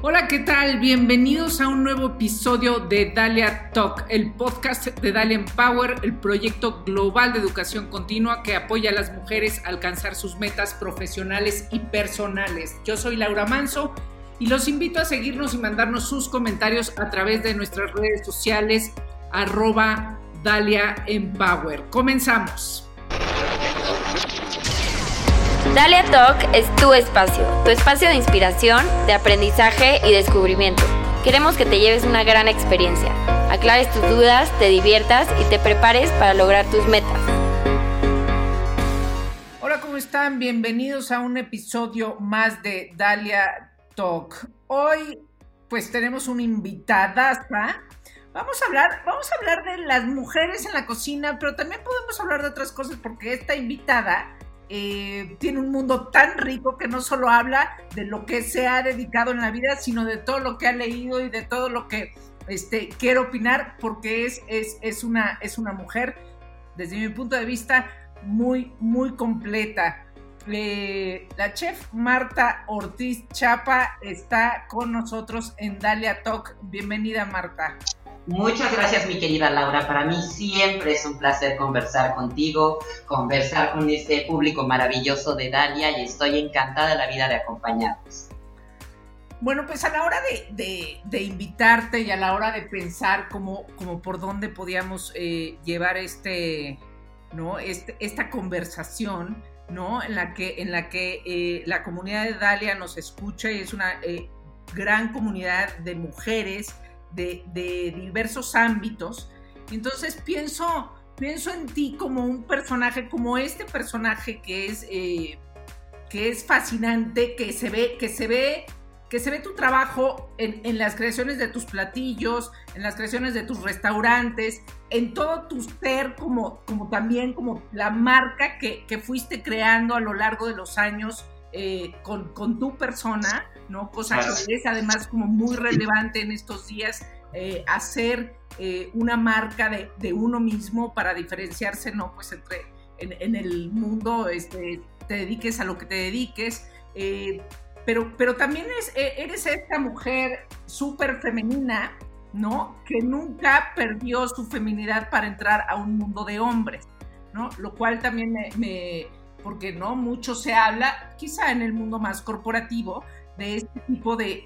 Hola, ¿qué tal? Bienvenidos a un nuevo episodio de Dalia Talk, el podcast de Dalia Empower, el proyecto global de educación continua que apoya a las mujeres a alcanzar sus metas profesionales y personales. Yo soy Laura Manso y los invito a seguirnos y mandarnos sus comentarios a través de nuestras redes sociales arroba Dalia Empower. Comenzamos. Dalia Talk es tu espacio, tu espacio de inspiración, de aprendizaje y descubrimiento. Queremos que te lleves una gran experiencia, aclares tus dudas, te diviertas y te prepares para lograr tus metas. Hola, ¿cómo están? Bienvenidos a un episodio más de Dalia Talk. Hoy pues tenemos una invitada. Vamos a hablar, vamos a hablar de las mujeres en la cocina, pero también podemos hablar de otras cosas porque esta invitada eh, tiene un mundo tan rico que no solo habla de lo que se ha dedicado en la vida, sino de todo lo que ha leído y de todo lo que este, quiere opinar, porque es, es, una, es una mujer, desde mi punto de vista, muy, muy completa. Eh, la chef Marta Ortiz Chapa está con nosotros en Dalia Talk. Bienvenida, Marta. Muchas gracias, mi querida Laura. Para mí siempre es un placer conversar contigo, conversar con este público maravilloso de Dalia y estoy encantada de la vida de acompañarnos. Bueno, pues a la hora de, invitarte y a la hora de pensar cómo, por dónde podíamos eh, llevar este, ¿no? Este, esta conversación, ¿no? En la que, en la, que eh, la comunidad de Dalia nos escucha y es una eh, gran comunidad de mujeres de, diversos ámbitos. entonces pienso, pienso en ti como un personaje, como este personaje que es, eh, que es fascinante, que se ve, que se ve, que se ve tu trabajo en, las creaciones de tus platillos, en las creaciones de tus restaurantes, en todo tu ser, como, como también como la marca que, fuiste creando a lo largo de los años eh, con, con tu persona. ¿no? Cosa que es además como muy relevante en estos días, eh, hacer eh, una marca de, uno mismo para diferenciarse, ¿no? Pues entre, en, el mundo, este, te dediques a lo que te dediques, pero, pero también es, eres esta mujer súper femenina, ¿no? Que nunca perdió su feminidad para entrar a un mundo de hombres, ¿no? Lo cual también me porque no mucho se habla, quizá en el mundo más corporativo, de este tipo de,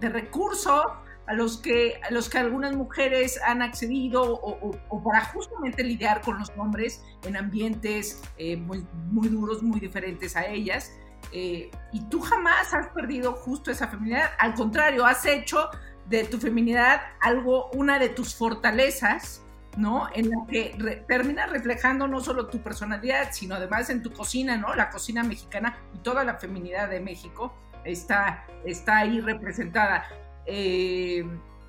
recursos a los, que, a los que algunas mujeres han accedido o, para justamente lidiar con los hombres en ambientes eh, muy, muy, duros, muy diferentes a ellas. Eh, y tú jamás has perdido justo esa feminidad, al contrario, has hecho de tu feminidad algo, una de tus fortalezas, ¿no? En la que termina reflejando no solo tu personalidad, sino además en tu cocina, ¿no? La cocina mexicana y toda la feminidad de México está, está ahí representada. Eh,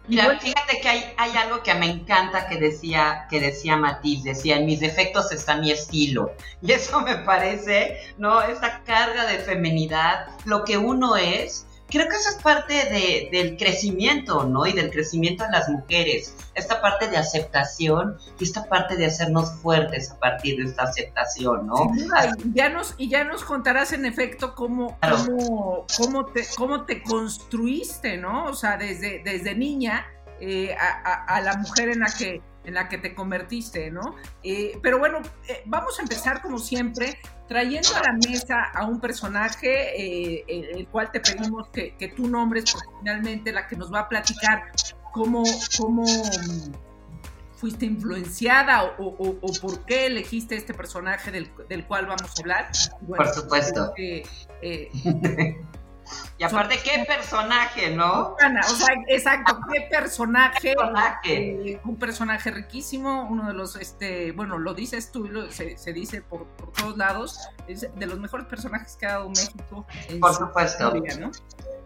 Mira, fíjate que hay, hay, algo que me encanta que decía, que decía Matiz, decía, en mis defectos está mi estilo. Y eso me parece, ¿no? Esa carga de feminidad, lo que uno es, creo que eso es parte de, del crecimiento, ¿no? Y del crecimiento de las mujeres. Esta parte de aceptación y esta parte de hacernos fuertes a partir de esta aceptación, ¿no? y, ya nos, y ya nos contarás en efecto cómo, cómo, te, cómo te construiste, ¿no? O sea, desde, desde niña eh, a, la mujer en la que en la que te convertiste, ¿no? Eh, pero bueno, eh, vamos a empezar como siempre trayendo a la mesa a un personaje, eh, el cual te pedimos que, tú nombres, porque finalmente la que nos va a platicar cómo, cómo mm, fuiste influenciada o, por qué elegiste este personaje del, cual vamos a hablar. por supuesto. Y aparte, ¿qué personaje, no? O sea, exacto, ¿qué personaje? Eh, un personaje riquísimo, uno de los, este, bueno, lo dices tú, se, dice por, todos lados, es de los mejores personajes que ha dado México. por supuesto.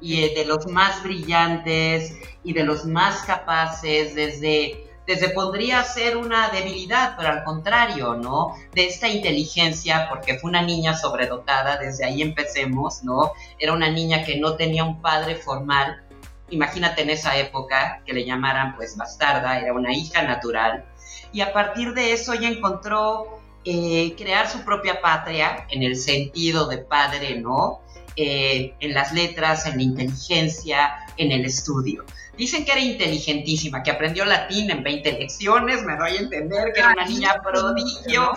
Y eh, de los más brillantes y de los más capaces desde desde podría ser una debilidad, pero al contrario, ¿no? De esta inteligencia, porque fue una niña sobredotada, desde ahí empecemos, ¿no? Era una niña que no tenía un padre formal, imagínate en esa época que le llamaran pues bastarda, era una hija natural, y a partir de eso ella encontró eh, crear su propia patria en el sentido de padre, ¿no? Eh, en las letras, en la inteligencia, en el estudio. Dicen que era inteligentísima, que aprendió latín en 20 lecciones, me doy a entender que era una niña prodigio.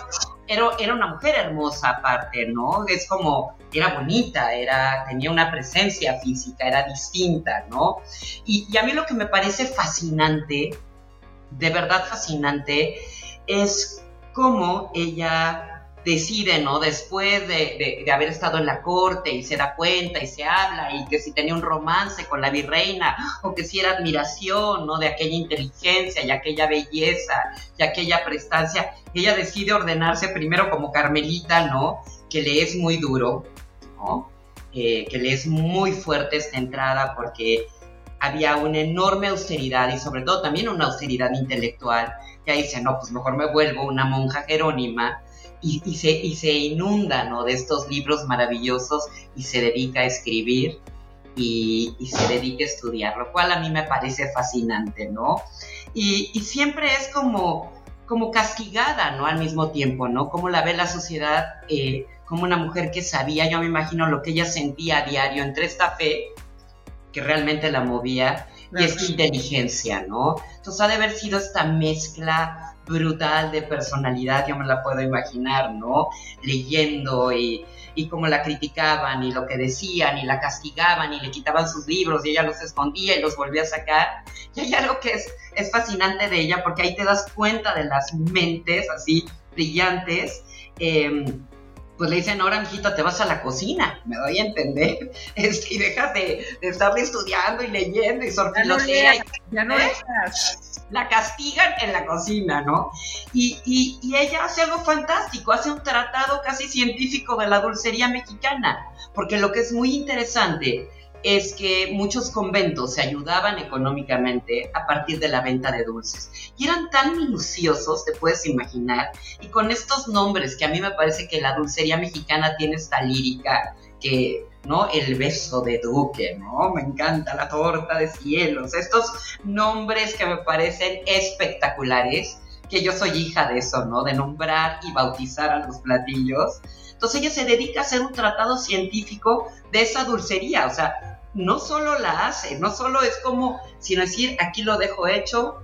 Era, era una mujer hermosa aparte, ¿no? Es como, era bonita, era, tenía una presencia física, era distinta, ¿no? Y, y a mí lo que me parece fascinante, de verdad fascinante, es cómo ella decide, ¿no? Después de, haber estado en la corte y se da cuenta y se habla y que si tenía un romance con la virreina o que si era admiración, ¿no? De aquella inteligencia y aquella belleza y aquella prestancia, ella decide ordenarse primero como Carmelita, ¿no? Que le es muy duro, ¿no? Eh, que le es muy fuerte esta entrada porque había una enorme austeridad y sobre todo también una austeridad intelectual. Y ahí dice, no, pues mejor me vuelvo una monja jerónima y, se, y se inunda ¿no? de estos libros maravillosos y se dedica a escribir y, se dedica a estudiar, lo cual a mí me parece fascinante, ¿no? Y, siempre es como, como castigada, ¿no? Al mismo tiempo, ¿no? Como la ve la sociedad eh, como una mujer que sabía, yo me imagino lo que ella sentía a diario entre esta fe, que realmente la movía, y esta inteligencia, ¿no? Entonces ha de haber sido esta mezcla brutal de personalidad, yo me la puedo imaginar, ¿no? Leyendo y, y cómo la criticaban y lo que decían y la castigaban y le quitaban sus libros y ella los escondía y los volvía a sacar. Y hay algo que es, es fascinante de ella porque ahí te das cuenta de las mentes así brillantes. Eh, pues le dicen, ahora te vas a la cocina, me doy a entender, este, y dejas de, de estarle estudiando y leyendo y sorfilotea. Ya no, ¿eh? La castigan en la cocina, ¿no? Y, y, y, ella hace algo fantástico, hace un tratado casi científico de la dulcería mexicana, porque lo que es muy interesante es que muchos conventos se ayudaban económicamente a partir de la venta de dulces. Y eran tan minuciosos, te puedes imaginar, y con estos nombres que a mí me parece que la dulcería mexicana tiene esta lírica que ¿no? El beso de Duque, ¿no? Me encanta la torta de cielos. Estos nombres que me parecen espectaculares, que yo soy hija de eso, ¿no? De nombrar y bautizar a los platillos. Entonces ella se dedica a hacer un tratado científico de esa dulcería, o sea, no solo la hace, no solo es como, sino decir, aquí lo dejo hecho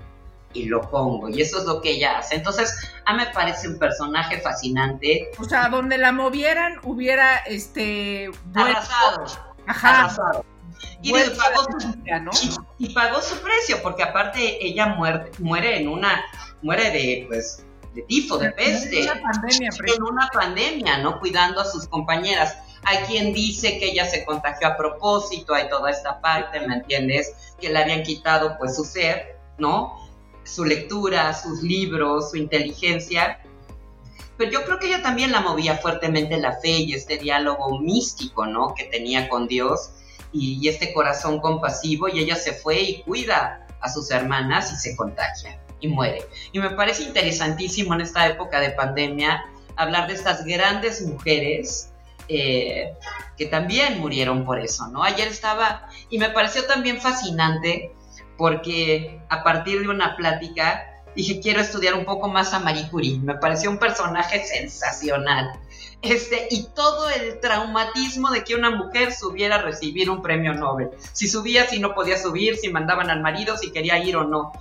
y lo pongo, y eso es lo que ella hace. Entonces, a mí me parece un personaje fascinante. O sea, donde la movieran hubiera, este... Arrasado. Ajá. Arrasado. Y, pagó su, y, pagó su precio, porque aparte ella muere, muere en una, muere de, pues, de tifo, de peste. En una pandemia. En una pandemia, ¿no? Cuidando a sus compañeras hay quien dice que ella se contagió a propósito, hay toda esta parte, ¿me entiendes? Que le habían quitado pues su ser, ¿no? Su lectura, sus libros, su inteligencia. Pero yo creo que ella también la movía fuertemente la fe y este diálogo místico, ¿no? Que tenía con Dios y, y este corazón compasivo y ella se fue y cuida a sus hermanas y se contagia y muere. Y me parece interesantísimo en esta época de pandemia hablar de estas grandes mujeres eh, que también murieron por eso, ¿no? Ayer estaba, y me pareció también fascinante, porque a partir de una plática dije, quiero estudiar un poco más a Marie Curie, me pareció un personaje sensacional. Este, y todo el traumatismo de que una mujer subiera a recibir un premio Nobel. Si subía, si no podía subir, si mandaban al marido, si quería ir o no.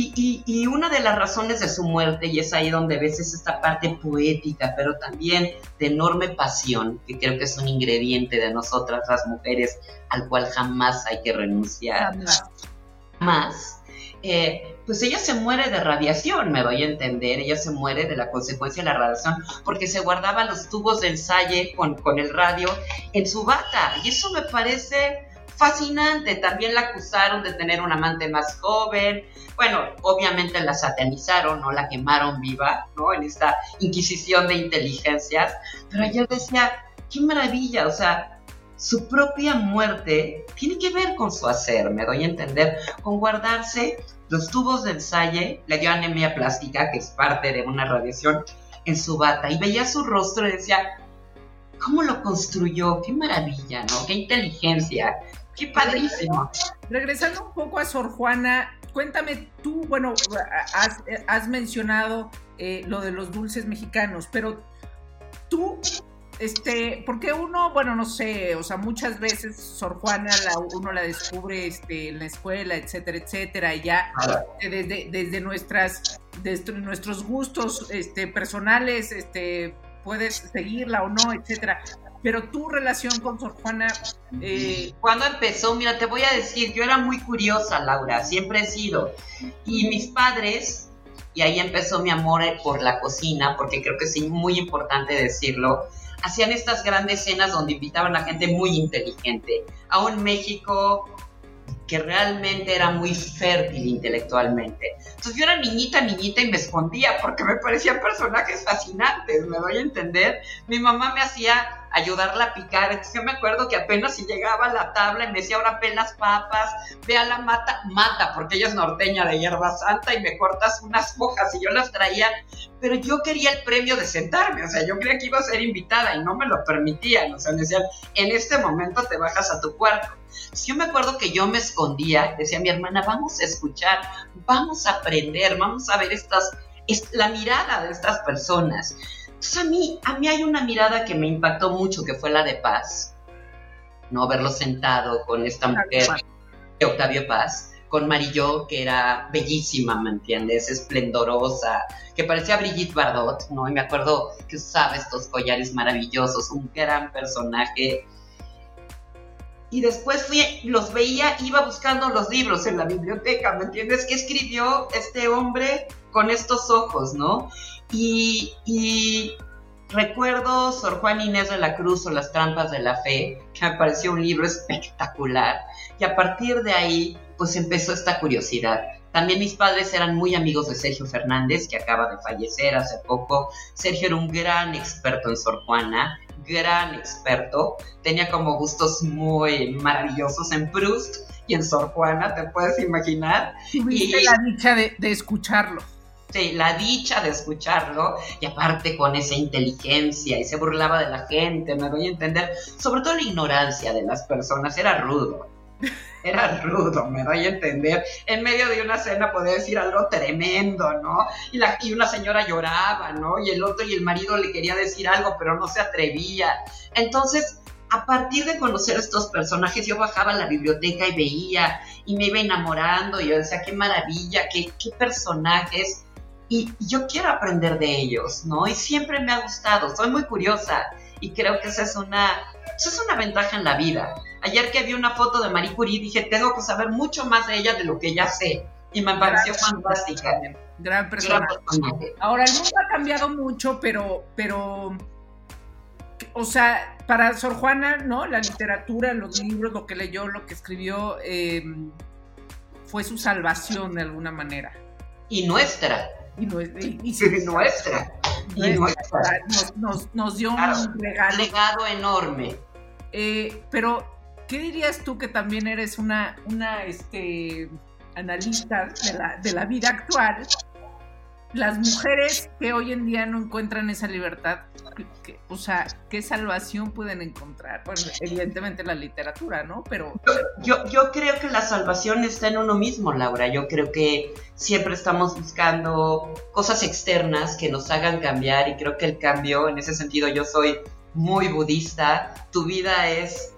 Y, una de las razones de su muerte, y es ahí donde ves esta parte poética, pero también de enorme pasión, que creo que es un ingrediente de nosotras las mujeres al cual jamás hay que renunciar. Jamás. Eh, pues ella se muere de radiación, me doy a entender, ella se muere de la consecuencia de la radiación, porque se guardaba los tubos de ensayo con, con el radio en su bata, y eso me parece fascinante. También la acusaron de tener un amante más joven. Bueno, obviamente la satanizaron, ¿no? La quemaron viva, ¿no? En esta inquisición de inteligencias. Pero yo decía, qué maravilla, o sea, su propia muerte tiene que ver con su hacer, me doy a entender, con guardarse los tubos del Salle, le dio anemia plástica, que es parte de una radiación, en su bata, y veía su rostro y decía, ¿cómo lo construyó? Qué maravilla, ¿no? Qué inteligencia, Qué padrísimo. Regresando un poco a Sor Juana, cuéntame tú, bueno, has, mencionado eh, lo de los dulces mexicanos, pero tú este, porque uno, bueno, no sé, o sea, muchas veces Sor Juana uno la descubre este, en la escuela, etcétera, etcétera, y ya desde, desde nuestras, desde nuestros gustos este, personales, este, puedes seguirla o no, etcétera. Pero tu relación con Sor Juana... Eh... Cuando empezó, mira, te voy a decir, yo era muy curiosa, Laura, siempre he sido. Y mis padres, y ahí empezó mi amor por la cocina, porque creo que es muy importante decirlo, hacían estas grandes cenas donde invitaban a gente muy inteligente. A un México que realmente era muy fértil intelectualmente. Entonces yo era niñita, niñita y me escondía porque me parecían personajes fascinantes, me doy a entender. Mi mamá me hacía ayudarla a picar. Yo me acuerdo que apenas si llegaba la tabla y me decía, ahora pen las papas, ve a la mata, mata, porque ella es norteña de hierba santa y me cortas unas hojas y yo las traía, pero yo quería el premio de sentarme, o sea, yo creía que iba a ser invitada y no me lo permitían, o sea, me decían, en este momento te bajas a tu cuarto. Yo me acuerdo que yo me escondía, decía mi hermana, vamos a escuchar, vamos a aprender, vamos a ver estas, la mirada de estas personas. Entonces a mí, a mí hay una mirada que me impactó mucho, que fue la de Paz, ¿no? Verlo sentado con esta mujer, Octavio Paz, con Marillo, que era bellísima, ¿me entiendes? Esplendorosa, que parecía Brigitte Bardot, ¿no? Y me acuerdo que usaba estos collares maravillosos, un gran personaje. Y después fui, los veía, iba buscando los libros en la biblioteca, ¿me entiendes? ¿Qué escribió este hombre con estos ojos, no? Y, recuerdo Sor Juan Inés de la Cruz o Las Trampas de la Fe, que me pareció un libro espectacular. Y a partir de ahí, pues empezó esta curiosidad. También mis padres eran muy amigos de Sergio Fernández, que acaba de fallecer hace poco. Sergio era un gran experto en Sor Juana, gran experto. Tenía como gustos muy maravillosos en Proust y en Sor Juana, te puedes imaginar. y la dicha de escucharlo la dicha de escucharlo y aparte con esa inteligencia y se burlaba de la gente, me doy a entender, sobre todo la ignorancia de las personas, era rudo. Era rudo, me doy a entender. En medio de una cena podía decir algo tremendo, ¿no? Y, la, y una señora lloraba, ¿no? Y el otro y el marido le quería decir algo, pero no se atrevía. Entonces, a partir de conocer estos personajes, yo bajaba a la biblioteca y veía y me iba enamorando. Y yo decía, qué maravilla, qué, qué personajes y, yo quiero aprender de ellos, ¿no? Y siempre me ha gustado, soy muy curiosa y creo que esa es una, esa es una ventaja en la vida. Ayer que vi una foto de Marie Curie dije, tengo que saber mucho más de ella de lo que ya sé. Y me pareció fantástica. Gran persona. Ahora, el mundo ha cambiado mucho, pero, pero, o sea, para Sor Juana, ¿no? La literatura, los libros, lo que leyó, lo que escribió, eh, fue su salvación de alguna manera. Y nuestra y, nuestra. Y nuestra. Nos, dio un regalo. legado enorme. Eh, pero, ¿qué dirías tú que también eres una, una este, analista de la, de la vida actual? Las mujeres que hoy en día no encuentran esa libertad, o sea, ¿qué salvación pueden encontrar? Bueno, evidentemente la literatura, ¿no? Pero... Yo, yo creo que la salvación está en uno mismo, Laura. Yo creo que siempre estamos buscando cosas externas que nos hagan cambiar y creo que el cambio, en ese sentido, yo soy muy budista. Tu vida es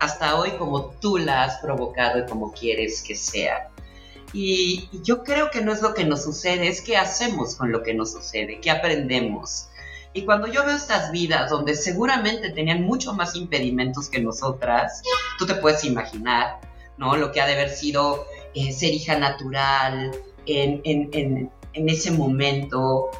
hasta hoy como tú la has provocado y como quieres que sea. Y, yo creo que no es lo que nos sucede, es qué hacemos con lo que nos sucede, qué aprendemos. Y cuando yo veo estas vidas donde seguramente tenían mucho más impedimentos que nosotras, tú te puedes imaginar, ¿no? Lo que ha de haber sido eh, ser hija natural en, en, en ese momento,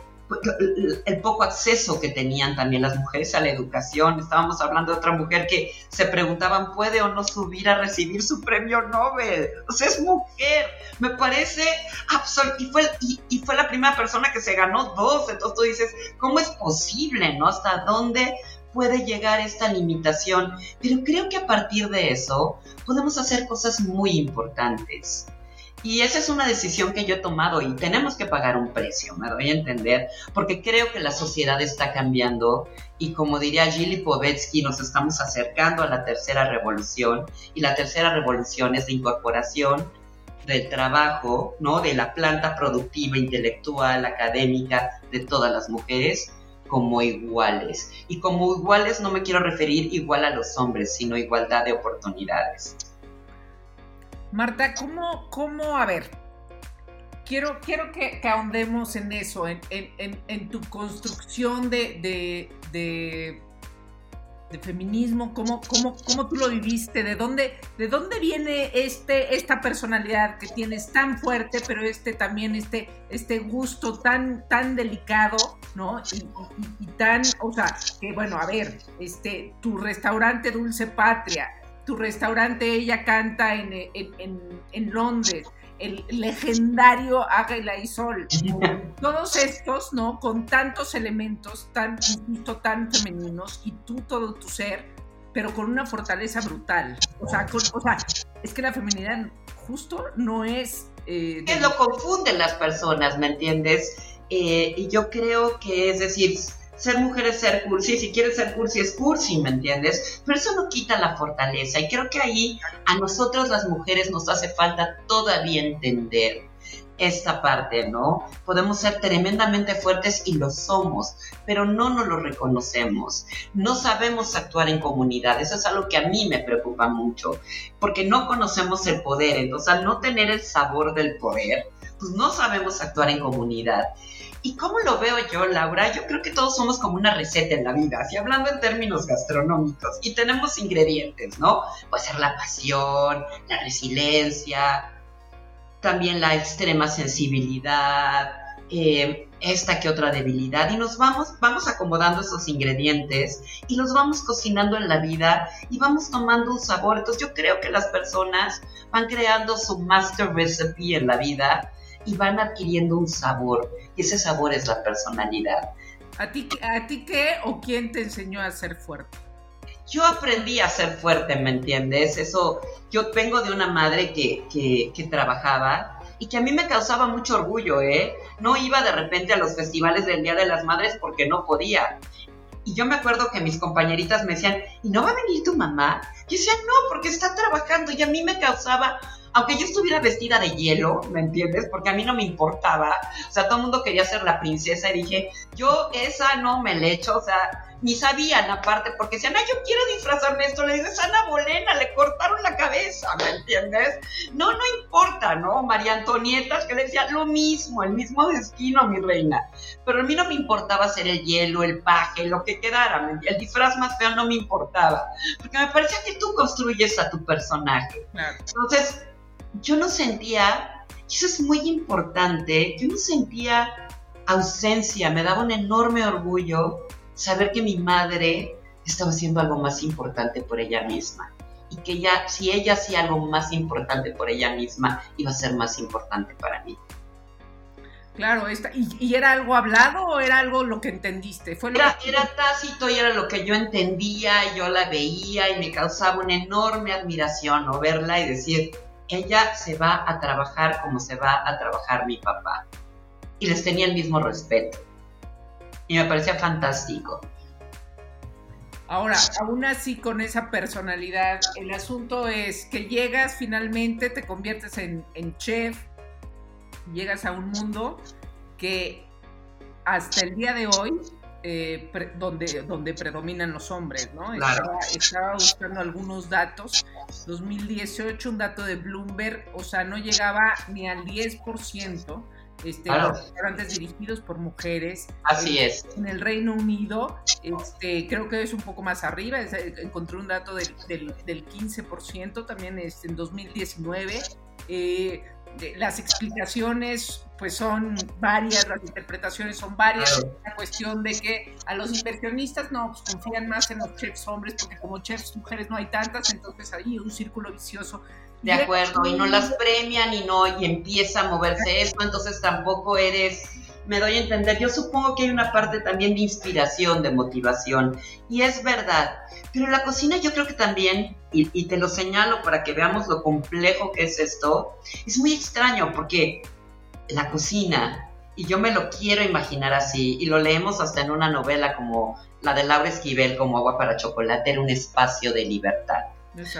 el poco acceso que tenían también las mujeres a la educación. Estábamos hablando de otra mujer que se preguntaban, ¿puede o no subir a recibir su premio Nobel? O sea, es mujer. Me parece absoluto. Y fue, y, fue la primera persona que se ganó dos. Entonces tú dices, ¿cómo es posible? ¿No? ¿Hasta dónde puede llegar esta limitación? Pero creo que a partir de eso podemos hacer cosas muy importantes. Y esa es una decisión que yo he tomado y tenemos que pagar un precio, me doy a entender, porque creo que la sociedad está cambiando y como diría Gilly Povetsky, nos estamos acercando a la tercera revolución y la tercera revolución es la incorporación del trabajo, ¿no? De la planta productiva, intelectual, académica de todas las mujeres como iguales. Y como iguales no me quiero referir igual a los hombres, sino igualdad de oportunidades. Marta, ¿cómo, cómo a ver, quiero, quiero que, ahondemos en eso, en, tu construcción de, de, feminismo, ¿cómo, cómo, cómo tú lo viviste, de dónde, de dónde viene este, esta personalidad que tienes tan fuerte, pero este también, este, este gusto tan, tan delicado, ¿no? Y, tan, o sea, que bueno, a ver, este, tu restaurante Dulce Patria, tu restaurante Ella Canta en, en, en Londres, el legendario Águila y Sol. Todos estos, ¿no? Con tantos elementos, tan, insisto, tan femeninos, y tú, todo tu ser, pero con una fortaleza brutal. O sea, o sea es que la feminidad justo no es... Eh, lo confunden las personas, ¿me entiendes? Eh, y yo creo que, es decir, ser mujer es ser cursi, si quieres ser cursi es cursi, ¿me entiendes? Pero eso no quita la fortaleza y creo que ahí a nosotros las mujeres nos hace falta todavía entender esta parte, ¿no? Podemos ser tremendamente fuertes y lo somos, pero no nos lo reconocemos. No sabemos actuar en comunidad, eso es algo que a mí me preocupa mucho, porque no conocemos el poder, entonces al no tener el sabor del poder, pues no sabemos actuar en comunidad. ¿Y cómo lo veo yo, Laura? Yo creo que todos somos como una receta en la vida, así hablando en términos gastronómicos, y tenemos ingredientes, ¿no? Puede ser la pasión, la resiliencia, también la extrema sensibilidad, eh, esta que otra debilidad, y nos vamos, vamos acomodando esos ingredientes y los vamos cocinando en la vida y vamos tomando un sabor. Entonces yo creo que las personas van creando su master recipe en la vida y van adquiriendo un sabor. Y ese sabor es la personalidad. ¿A ti, ¿A ti qué o quién te enseñó a ser fuerte? Yo aprendí a ser fuerte, ¿me entiendes? Eso, yo vengo de una madre que, que, que trabajaba y que a mí me causaba mucho orgullo, ¿eh? No iba de repente a los festivales del Día de las Madres porque no podía. Y yo me acuerdo que mis compañeritas me decían, ¿y no va a venir tu mamá? Yo decía, no, porque está trabajando y a mí me causaba aunque yo estuviera vestida de hielo, ¿me entiendes? Porque a mí no me importaba. O sea, todo el mundo quería ser la princesa y dije, yo esa no me le echo, o sea, ni sabían aparte, porque decían, ay, yo quiero disfrazarme esto, le dices, Ana Bolena, le cortaron la cabeza, ¿me entiendes? No, no importa, ¿no? María Antonieta, que le decía lo mismo, el mismo destino, mi reina. Pero a mí no me importaba hacer el hielo, el paje, lo que quedara, el disfraz más feo no me importaba, porque me parecía que tú construyes a tu personaje. Entonces, yo no sentía, y eso es muy importante, yo no sentía ausencia, me daba un enorme orgullo saber que mi madre estaba haciendo algo más importante por ella misma y que ya, si ella hacía algo más importante por ella misma, iba a ser más importante para mí. Claro, esta, y, era algo hablado o era algo lo que entendiste? ¿Fue era, era tácito y era lo que yo entendía, yo la veía y me causaba una enorme admiración ¿no? verla y decir, ella se va a trabajar como se va a trabajar mi papá. Y les tenía el mismo respeto. Y me parecía fantástico. Ahora, aún así con esa personalidad, el asunto es que llegas finalmente, te conviertes en, en chef, llegas a un mundo que hasta el día de hoy eh, donde, donde predominan los hombres, ¿no? Estaba, buscando algunos datos. 2018, un dato de Bloomberg, o sea, no llegaba ni al 10%. Este, los restaurantes dirigidos por mujeres. Así eh, es. En el Reino Unido, este, creo que es un poco más arriba. encontré un dato del, del, 15% también este, en 2019. Eh, las explicaciones pues son varias, las interpretaciones son varias, es una cuestión de que a los inversionistas no pues, confían más en los chefs hombres porque como chefs mujeres no hay tantas, entonces hay un círculo vicioso. De acuerdo, y no las premian y no, y empieza a moverse eso, entonces tampoco eres me doy a entender. Yo supongo que hay una parte también de inspiración, de motivación. Y es verdad. Pero la cocina yo creo que también, y, te lo señalo para que veamos lo complejo que es esto, es muy extraño porque la cocina, y yo me lo quiero imaginar así, y lo leemos hasta en una novela como la de Laura Esquivel, como Agua para Chocolate, era un espacio de libertad.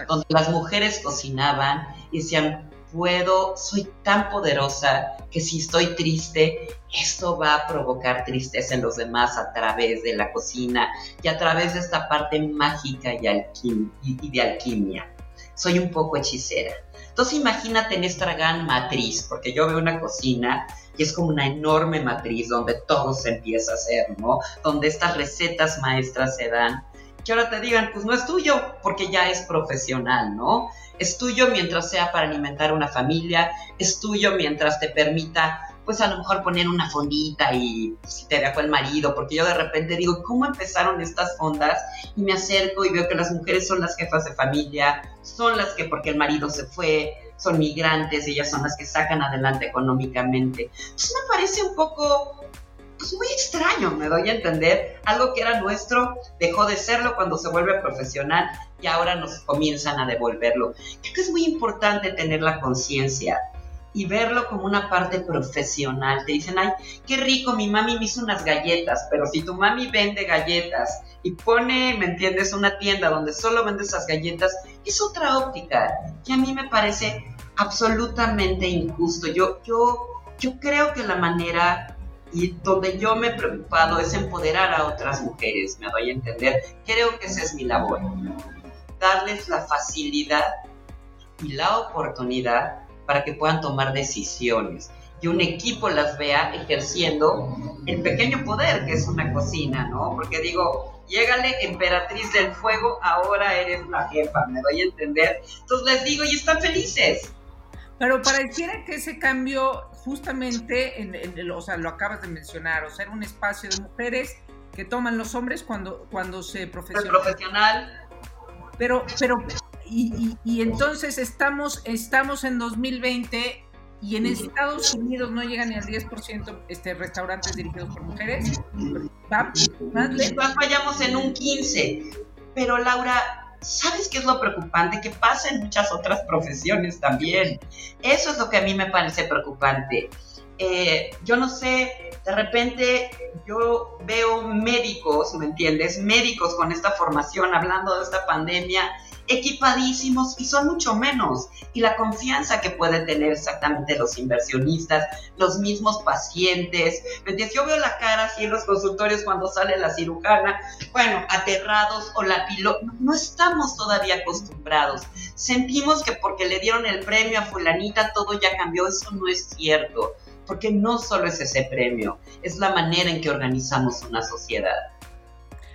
Donde las mujeres cocinaban y decían, puedo, soy tan poderosa que si estoy triste, esto va a provocar tristeza en los demás a través de la cocina y a través de esta parte mágica y, de alquimia. Soy un poco hechicera. Entonces imagínate en esta gran matriz, porque yo veo una cocina y es como una enorme matriz donde todo se empieza a hacer, ¿no? Donde estas recetas maestras se dan. Que ahora te digan, pues no es tuyo, porque ya es profesional, ¿no? Es tuyo mientras sea para alimentar una familia, es tuyo mientras te permita pues a lo mejor poner una fondita y si te dejó el marido, porque yo de repente digo, ¿cómo empezaron estas fondas? Y me acerco y veo que las mujeres son las jefas de familia, son las que porque el marido se fue, son migrantes, ellas son las que sacan adelante económicamente. Entonces me parece un poco pues muy extraño, me doy a entender. Algo que era nuestro dejó de serlo cuando se vuelve profesional y ahora nos comienzan a devolverlo. Creo que es muy importante tener la conciencia y verlo como una parte profesional. Te dicen, ay, qué rico, mi mami me hizo unas galletas, pero si tu mami vende galletas y pone, ¿me entiendes?, una tienda donde solo vende esas galletas, es otra óptica que a mí me parece absolutamente injusto. Yo, yo, yo creo que la manera y donde yo me he preocupado es empoderar a otras mujeres, me doy a entender. Creo que esa es mi labor. Darles la facilidad y la oportunidad para que puedan tomar decisiones y un equipo las vea ejerciendo el pequeño poder que es una cocina, ¿no? Porque digo, llégale, emperatriz del fuego, ahora eres la jefa, me doy a entender. Entonces les digo, y están felices. Pero pareciera que ese cambio, justamente, en, o sea, lo acabas de mencionar, o sea, un espacio de mujeres que toman los hombres cuando, cuando se profesional. profesional. Pero, pero y, entonces estamos, estamos en 2020 y en Estados Unidos no llegan ni al 10% este, restaurantes dirigidos por mujeres. Más fallamos en un 15%. Pero Laura, ¿sabes qué es lo preocupante? Que pasa en muchas otras profesiones también. Eso es lo que a mí me parece preocupante. Eh, yo no sé, de repente yo veo médicos, ¿me entiendes? Médicos con esta formación hablando de esta pandemia equipadísimos y son mucho menos. Y la confianza que pueden tener exactamente los inversionistas, los mismos pacientes. Yo veo la cara así en los consultorios cuando sale la cirujana, bueno, aterrados o la piloto. No estamos todavía acostumbrados. Sentimos que porque le dieron el premio a fulanita todo ya cambió. Eso no es cierto. Porque no solo es ese premio, es la manera en que organizamos una sociedad.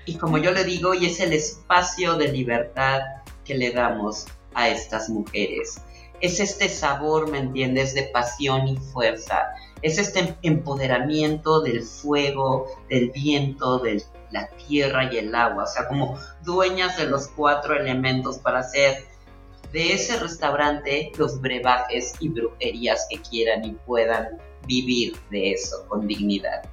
Y como yo le digo, y es el espacio de libertad que le damos a estas mujeres. Es este sabor, ¿me entiendes?, de pasión y fuerza. Es este empoderamiento del fuego, del viento, de la tierra y el agua. O sea, como dueñas de los cuatro elementos para hacer de ese restaurante los brebajes y brujerías que quieran y puedan vivir de eso con dignidad.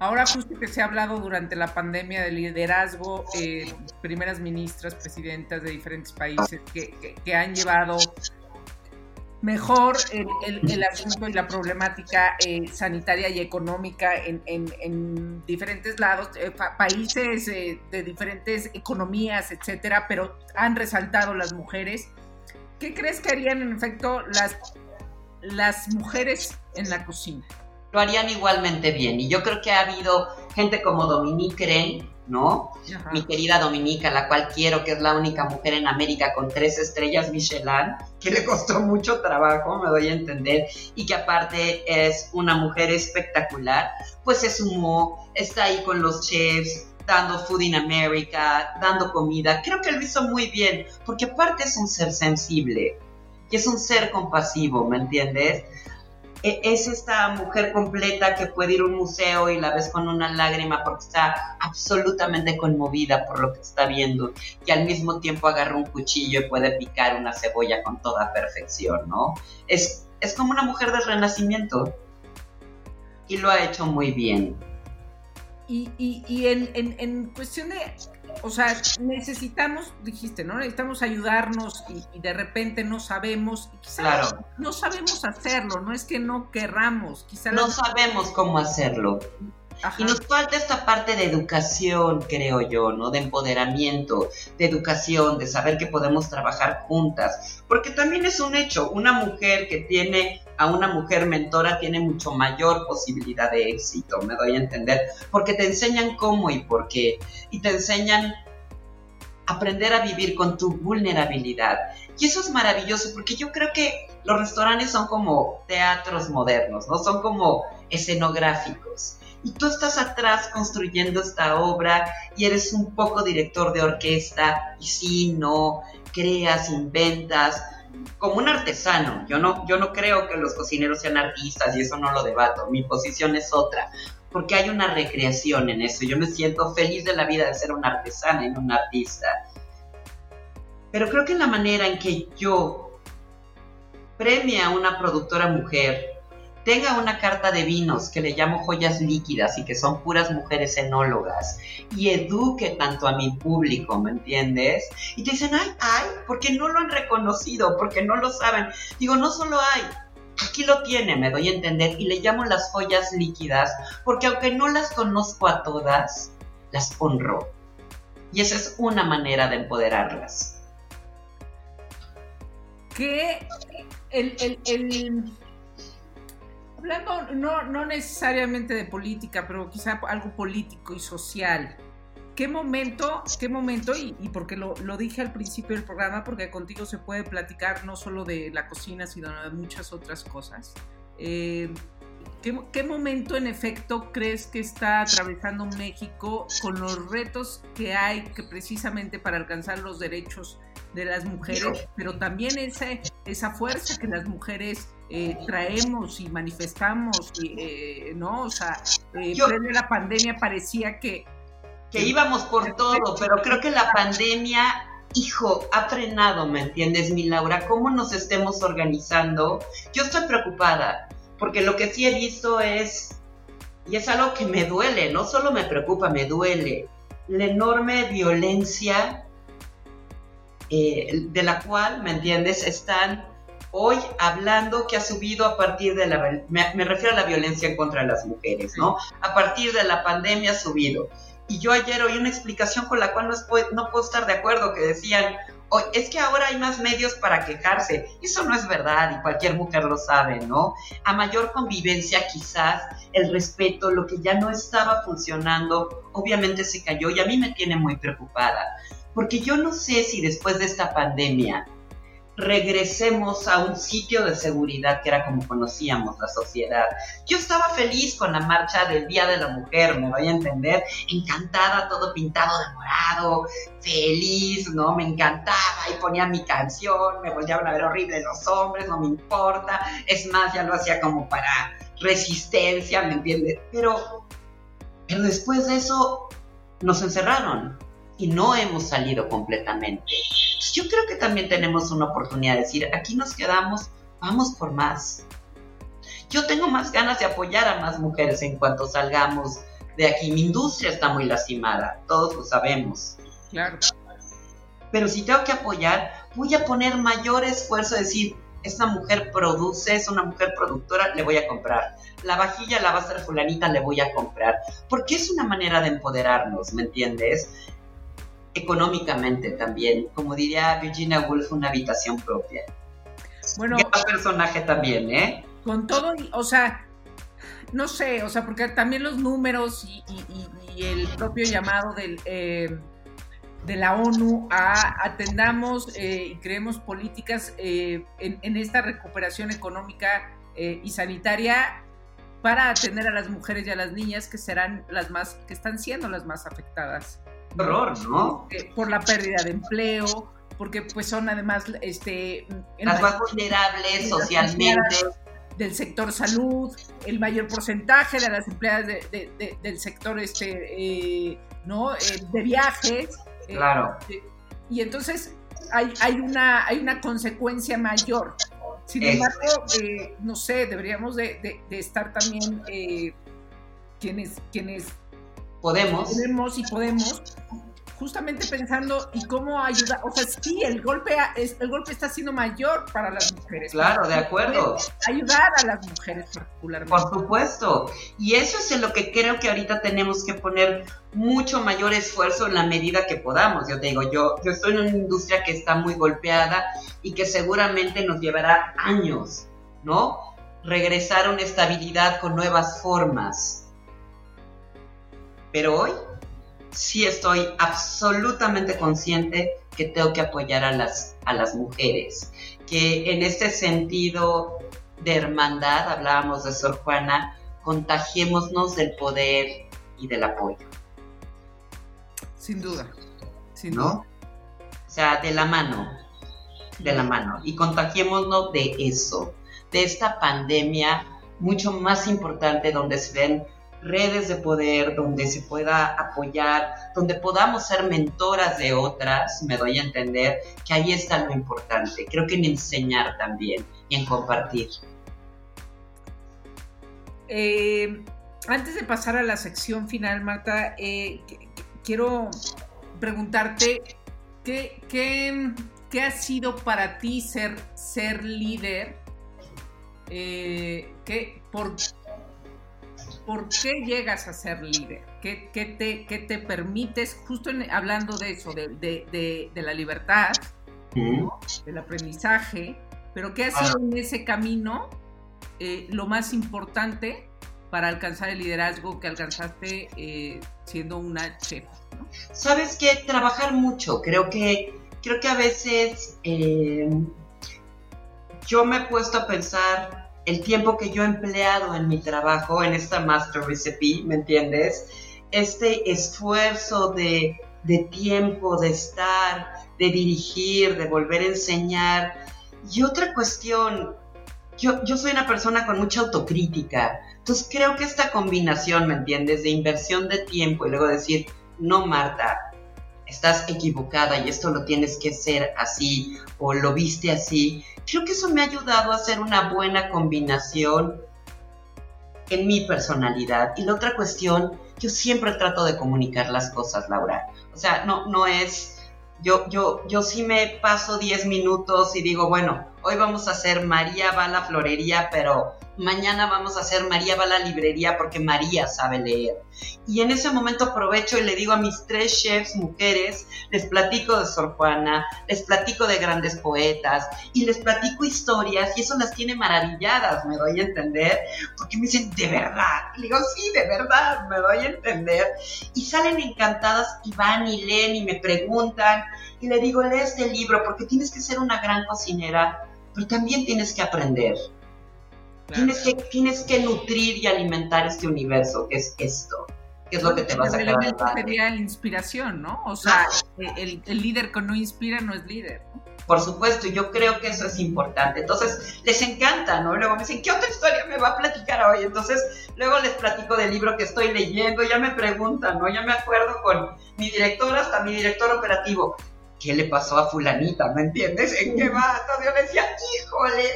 Ahora justo que se ha hablado durante la pandemia de liderazgo, eh, primeras ministras, presidentas de diferentes países que, han llevado mejor el, asunto y la problemática eh, sanitaria y económica en, diferentes lados, eh, países de diferentes economías, etcétera, pero han resaltado las mujeres. ¿Qué crees que harían en efecto las, las mujeres en la cocina? Lo harían igualmente bien. Y yo creo que ha habido gente como Dominique Ren, ¿no? Mi querida Dominique, a la cual quiero, que es la única mujer en América con tres estrellas Michelin, que le costó mucho trabajo, me doy a entender, y que aparte es una mujer espectacular, pues se sumó, está ahí con los chefs, dando Food in America, dando comida. Creo que lo hizo muy bien, porque aparte es un ser sensible y es un ser compasivo, ¿me entiendes? E, es esta mujer completa que puede ir a un museo y la ves con una lágrima porque está absolutamente conmovida por lo que está viendo y al mismo tiempo agarra un cuchillo y puede picar una cebolla con toda perfección, ¿no? Es, es como una mujer del renacimiento y lo ha hecho muy bien. Y, y, en, en cuestión de o sea, necesitamos, dijiste, ¿no? Necesitamos ayudarnos y, de repente no sabemos, claro. no sabemos hacerlo, no es que no querramos, quizá no sabemos cómo hacerlo. Y nos falta esta parte de educación, creo yo, ¿no? De empoderamiento, de educación, de saber que podemos trabajar juntas. Porque también es un hecho, una mujer que tiene a una mujer mentora tiene mucho mayor posibilidad de éxito, me doy a entender, porque te enseñan cómo y por qué, y te enseñan aprender a vivir con tu vulnerabilidad. Y eso es maravilloso porque yo creo que los restaurantes son como teatros modernos, ¿no? Son como escenográficos. Y tú estás atrás construyendo esta obra y eres un poco director de orquesta y sí, no, creas, inventas, como un artesano. Yo no, yo no creo que los cocineros sean artistas y eso no lo debato. Mi posición es otra. Porque hay una recreación en eso. Yo me siento feliz de la vida de ser una artesana y no un artista. Pero creo que la manera en que yo premie a una productora mujer tenga una carta de vinos que le llamo joyas líquidas y que son puras mujeres enólogas y eduque tanto a mi público, ¿me entiendes? Y te dicen, ay, ay, porque no lo han reconocido, porque no lo saben. Digo, no solo hay, aquí lo tiene, me doy a entender, y le llamo las joyas líquidas, porque aunque no las conozco a todas, las honro. Y esa es una manera de empoderarlas. Que el, el, el Hablando no, no necesariamente de política, pero quizá algo político y social. ¿Qué momento, qué momento, y, porque lo, dije al principio del programa, porque contigo se puede platicar no solo de la cocina, sino de muchas otras cosas? Eh, ¿qué, momento en efecto crees que está atravesando México con los retos que hay que precisamente para alcanzar los derechos de las mujeres, pero también esa, esa fuerza que las mujeres eh, traemos y manifestamos, eh, ¿no? O sea, eh, la pandemia parecía que... Que íbamos por todo, pero creo que la pandemia, hijo, ha frenado, ¿me entiendes, mi Laura? ¿Cómo nos estemos organizando? Yo estoy preocupada, porque lo que sí he visto es, y es algo que me duele, no solo me preocupa, me duele, la enorme violencia de la cual, ¿me entiendes?, están hoy hablando que ha subido a partir de la, me, refiero a la violencia en contra las mujeres, ¿no? A partir de la pandemia ha subido. Y yo ayer oí una explicación con la cual no, puedo, no puedo estar de acuerdo, que decían, es que ahora hay más medios para quejarse. Eso no es verdad y cualquier mujer lo sabe, ¿no? A mayor convivencia quizás el respeto, lo que ya no estaba funcionando, obviamente se cayó y a mí me tiene muy preocupada. Porque yo no sé si después de esta pandemia regresemos a un sitio de seguridad que era como conocíamos la sociedad. Yo estaba feliz con la marcha del Día de la Mujer, me voy a entender, encantada, todo pintado de morado, feliz, ¿no? Me encantaba y ponía mi canción, me volvían a ver horrible los hombres, no me importa, es más, ya lo hacía como para resistencia, ¿me entiendes? Pero, pero después de eso nos encerraron y no hemos salido completamente yo creo que también tenemos una oportunidad de decir, aquí nos quedamos, vamos por más. Yo tengo más ganas de apoyar a más mujeres en cuanto salgamos de aquí. Mi industria está muy lastimada, todos lo sabemos. Claro. Pero si tengo que apoyar, voy a poner mayor esfuerzo, decir, esta mujer produce, es una mujer productora, le voy a comprar. La vajilla la va a hacer fulanita, le voy a comprar. Porque es una manera de empoderarnos, ¿me entiendes? Económicamente también. Como diría Virginia Woolf, una habitación propia. Bueno, Gran personaje también, ¿eh? Con todo, o sea, no sé, o sea, porque también los números y, el propio llamado del, eh, de la ONU a atendamos eh, y creemos políticas eh, en, en, esta recuperación económica y sanitaria para atender a las mujeres y a las niñas que serán las más, que están siendo las más afectadas. ¿No? Por la pérdida de empleo, porque pues son además este las más vulnerables socialmente del sector salud, el mayor porcentaje de las empleadas del sector este eh, no eh, de viajes. Eh, claro. y entonces hay, hay, una, hay una consecuencia mayor. Sin embargo, no sé, deberíamos de, estar también quienes, quienes podemos. Podemos y podemos justamente pensando y cómo ayuda, o sea, sí, el golpe, el golpe está siendo mayor para las mujeres. Claro, de acuerdo. Ayudar a las mujeres particularmente. Por supuesto. Y eso es en lo que creo que ahorita tenemos que poner mucho mayor esfuerzo en la medida que podamos. Yo te digo, yo, yo estoy en una industria que está muy golpeada y que seguramente nos llevará años, ¿no? Regresar a una estabilidad con nuevas formas. Pero hoy sí estoy absolutamente consciente que tengo que apoyar a las, a las mujeres, que en este sentido de hermandad, hablábamos de Sor Juana, contagiémonos del poder y del apoyo. Sin duda, sin ¿No? O sea, de la mano, de la mano, y contagiémonos de eso, de esta pandemia mucho más importante donde se ven redes de poder donde se pueda apoyar, donde podamos ser mentoras de otras, me doy a entender que ahí está lo importante. Creo que en enseñar también y en compartir. Eh, antes de pasar a la sección final, Marta, eh, quiero preguntarte ¿qué, qué, ha sido para ti ser, ser líder. Eh, ¿qué, por, ¿por qué llegas a ser líder? ¿Qué, te, te, permites, justo hablando de eso, de, la libertad, del aprendizaje, pero qué ha sido ah. en ese camino eh, lo más importante para alcanzar el liderazgo que alcanzaste eh, siendo una chef? Sabes que trabajar mucho, creo que, creo que a veces eh, yo me he puesto a pensar el tiempo que yo he empleado en mi trabajo, en esta Master Recipe, ¿me entiendes? Este esfuerzo de, tiempo, de estar, de dirigir, de volver a enseñar. Y otra cuestión, yo, yo soy una persona con mucha autocrítica, entonces creo que esta combinación, ¿me entiendes? De inversión de tiempo y luego decir, no, Marta, estás equivocada y esto lo tienes que hacer así o lo viste así. Creo que eso me ha ayudado a hacer una buena combinación en mi personalidad. Y la otra cuestión, yo siempre trato de comunicar las cosas, Laura. O sea, no, no es... Yo, yo, yo sí me paso 10 minutos y digo, bueno, hoy vamos a hacer María va a la florería, pero mañana vamos a hacer María va a la librería porque María sabe leer. Y en ese momento aprovecho y le digo a mis tres chefs mujeres, les platico de Sor Juana, les platico de grandes poetas y les platico historias y eso las tiene maravilladas, me doy a entender, porque me dicen, de verdad, le digo, sí, de verdad, me doy a entender. Y salen encantadas y van y leen y me preguntan y le digo, lee este libro porque tienes que ser una gran cocinera, pero también tienes que aprender. Tienes, que, tienes que nutrir y alimentar este universo, que es esto, que es lo que te va a adelante. sería la inspiración, ¿no? O sea, el, líder que no inspira no es líder, Por supuesto, yo creo que eso es importante. Entonces, les encanta, ¿no? Luego me dicen, ¿qué otra historia me va a platicar hoy? Entonces, luego les platico del libro que estoy leyendo, ya me preguntan, ¿no? Ya me acuerdo con mi director, hasta mi director operativo, ¿qué le pasó a fulanita? ¿Me entiendes? ¿En qué va? Entonces yo le decía, híjole,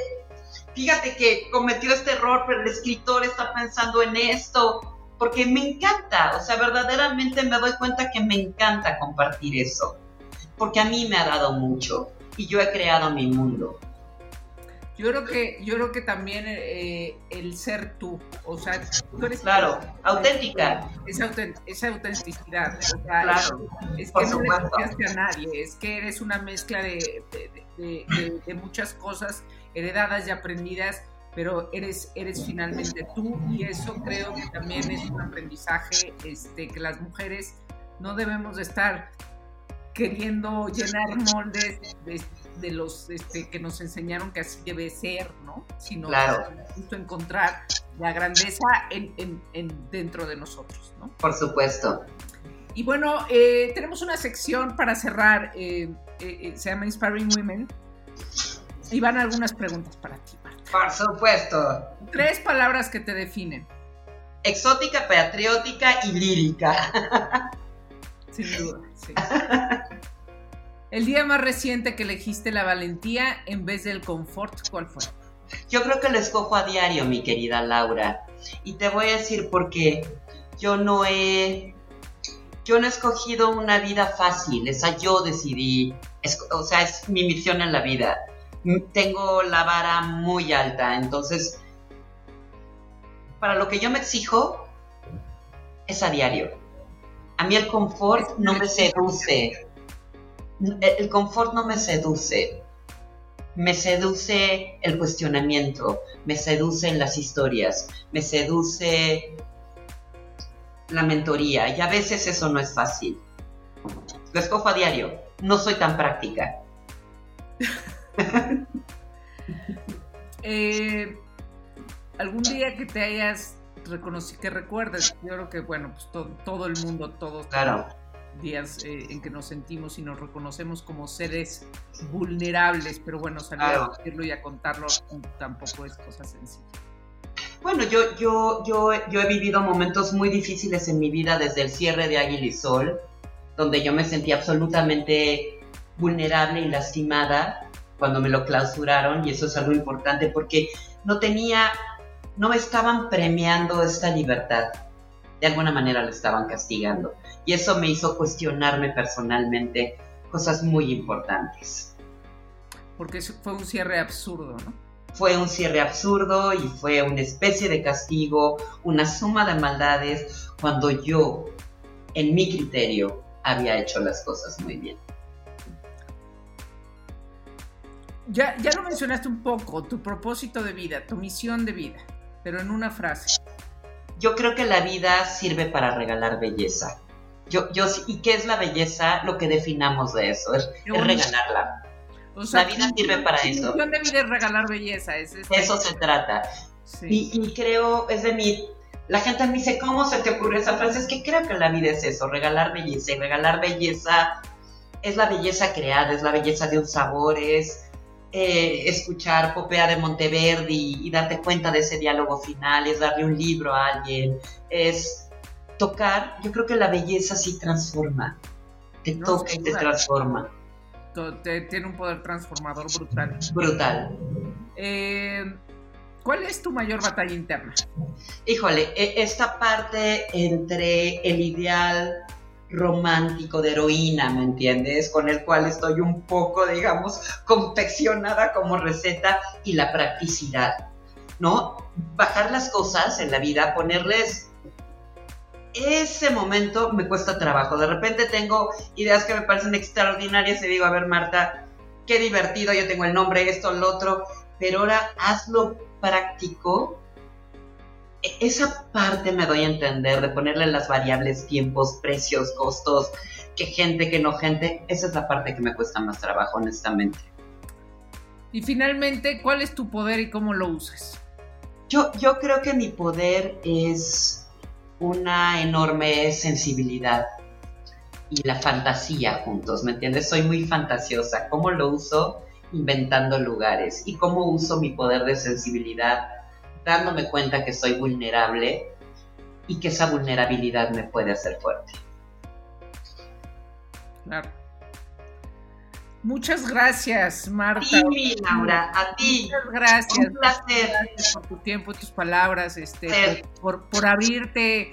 fíjate que cometió este error, pero el escritor está pensando en esto, porque me encanta, o sea, verdaderamente me doy cuenta que me encanta compartir eso, porque a mí me ha dado mucho y yo he creado mi mundo. Yo creo que, yo creo que también eh, el ser tú, o sea, tú eres claro, auténtica. Esa, esa autenticidad, claro, es, que no le a nadie, es que eres una mezcla de, de muchas cosas heredadas y aprendidas, pero eres, eres finalmente tú y eso creo que también es un aprendizaje este, que las mujeres no debemos de estar queriendo llenar moldes de, los este, que nos enseñaron que así debe ser, ¿no? Sino justo encontrar la grandeza en, dentro de nosotros, ¿no? Por supuesto. Y bueno, eh, tenemos una sección para cerrar, eh, eh, se llama Inspiring Women, y van algunas preguntas para ti, Marta. Por supuesto. Tres palabras que te definen. Exótica, patriótica y lírica. Sin duda, sí. El día más reciente que elegiste la valentía en vez del confort, ¿cuál fue? Yo creo que lo escojo a diario, mi querida Laura. Y te voy a decir por qué. Yo no he yo no he escogido una vida fácil, esa yo decidí, o sea, es mi misión en la vida. Tengo la vara muy alta, entonces, para lo que yo me exijo, es a diario. A mí el confort no me seduce. El confort no me seduce. Me seduce el cuestionamiento, me seducen las historias, me seduce la mentoría y a veces eso no es fácil. Lo escojo a diario, no soy tan práctica. Eh, ¿Algún día que te hayas reconocido, que recuerdes? Yo creo que, bueno, pues todo, el mundo, todos claro. Días eh, en que nos sentimos y nos reconocemos como seres vulnerables, pero bueno, salir a decirlo y a contarlo tampoco es cosa sencilla. Bueno, yo, yo, yo, yo he vivido momentos muy difíciles en mi vida desde el cierre de Águila y Sol, donde yo me sentí absolutamente vulnerable y lastimada cuando me lo clausuraron, y eso es algo importante porque no tenía, no me estaban premiando esta libertad, de alguna manera la estaban castigando, y eso me hizo cuestionarme personalmente cosas muy importantes. Porque fue un cierre absurdo, ¿no? Fue un cierre absurdo y fue una especie de castigo, una suma de maldades, cuando yo, en mi criterio, había hecho las cosas muy bien. Ya, ya lo mencionaste un poco, tu propósito de vida, tu misión de vida, pero en una frase. Yo creo que la vida sirve para regalar belleza. Yo, yo, ¿Y qué es la belleza? Lo que definamos de eso, es regalarla la vida sirve para eso. La vida es regalar belleza. Es, Eso se trata. Y, creo, es de mi... La gente me dice, ¿cómo se te ocurrió esa frase? Es que creo que la vida es eso, regalar belleza. Y regalar belleza es la belleza creada, es la belleza de un sabor, es eh, escuchar Popea de Monteverdi y, darte cuenta de ese diálogo final, es darle un libro a alguien, es tocar. Yo creo que la belleza sí transforma, te toca y te transforma tiene un poder transformador brutal. Brutal. Eh, ¿Cuál es tu mayor batalla interna? Híjole, e, esta parte entre el ideal romántico de heroína, ¿me entiendes? Con el cual estoy un poco, digamos, confeccionada como receta y la practicidad, ¿no? Bajar las cosas en la vida, ponerles ese momento me cuesta trabajo. De repente tengo ideas que me parecen extraordinarias y digo, a ver Marta, qué divertido, yo tengo el nombre, esto, lo otro, pero ahora hazlo práctico. E, esa parte me doy a entender de ponerle las variables tiempos, precios, costos, que gente, que no gente, esa es la parte que me cuesta más trabajo, honestamente. Y finalmente, ¿cuál es tu poder y cómo lo usas? Yo, yo creo que mi poder es una enorme sensibilidad y la fantasía juntos, ¿me entiendes? Soy muy fantasiosa. ¿Cómo lo uso? Inventando lugares. ¿Y cómo uso mi poder de sensibilidad? Dándome cuenta que soy vulnerable y que esa vulnerabilidad me puede hacer fuerte. Claro. Muchas gracias, Marta. A ti, Laura, a ti. Muchas gracias. Un placer. Gracias por tu tiempo, tus palabras, este, por, por, abrirte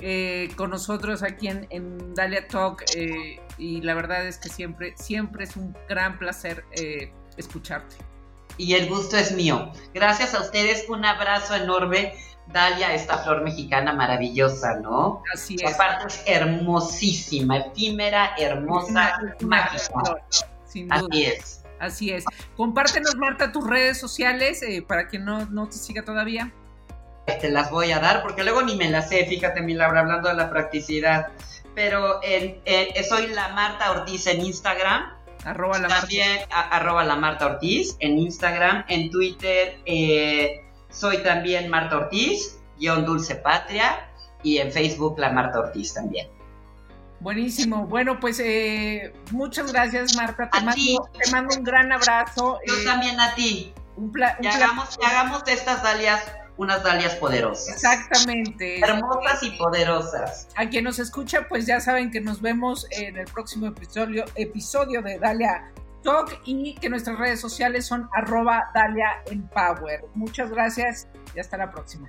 eh, con nosotros aquí en, en Dalia Talk. Eh, y la verdad es que siempre, siempre es un gran placer eh, escucharte. Y el gusto es mío. Gracias a ustedes, un abrazo enorme. Dalia, esta flor mexicana maravillosa, ¿no? Así es. Aparte es hermosísima, efímera, hermosa, mágica. Así es. Así es. Compártenos, Marta, tus redes sociales eh, para quien no, no te siga todavía. Te las voy a dar porque luego ni me las sé, fíjate, mi Laura, hablando de la practicidad. Pero soy la Marta Ortiz en Instagram. Arroba la también arroba la Marta Ortiz en Instagram. En Twitter eh, soy también Marta Ortiz, guion Dulce Patria. Y en Facebook la Marta Ortiz también. Buenísimo. Bueno, pues eh, muchas gracias, Marta. Te, mando, un gran abrazo. Yo eh, también a ti. Un, y hagamos, hagamos de estas dalias unas dalias poderosas. Exactamente. Hermosas y poderosas. A quien nos escucha, pues ya saben que nos vemos en el próximo episodio, episodio de Dalia Talk y que nuestras redes sociales son arroba Dalia Empower. Muchas gracias y hasta la próxima.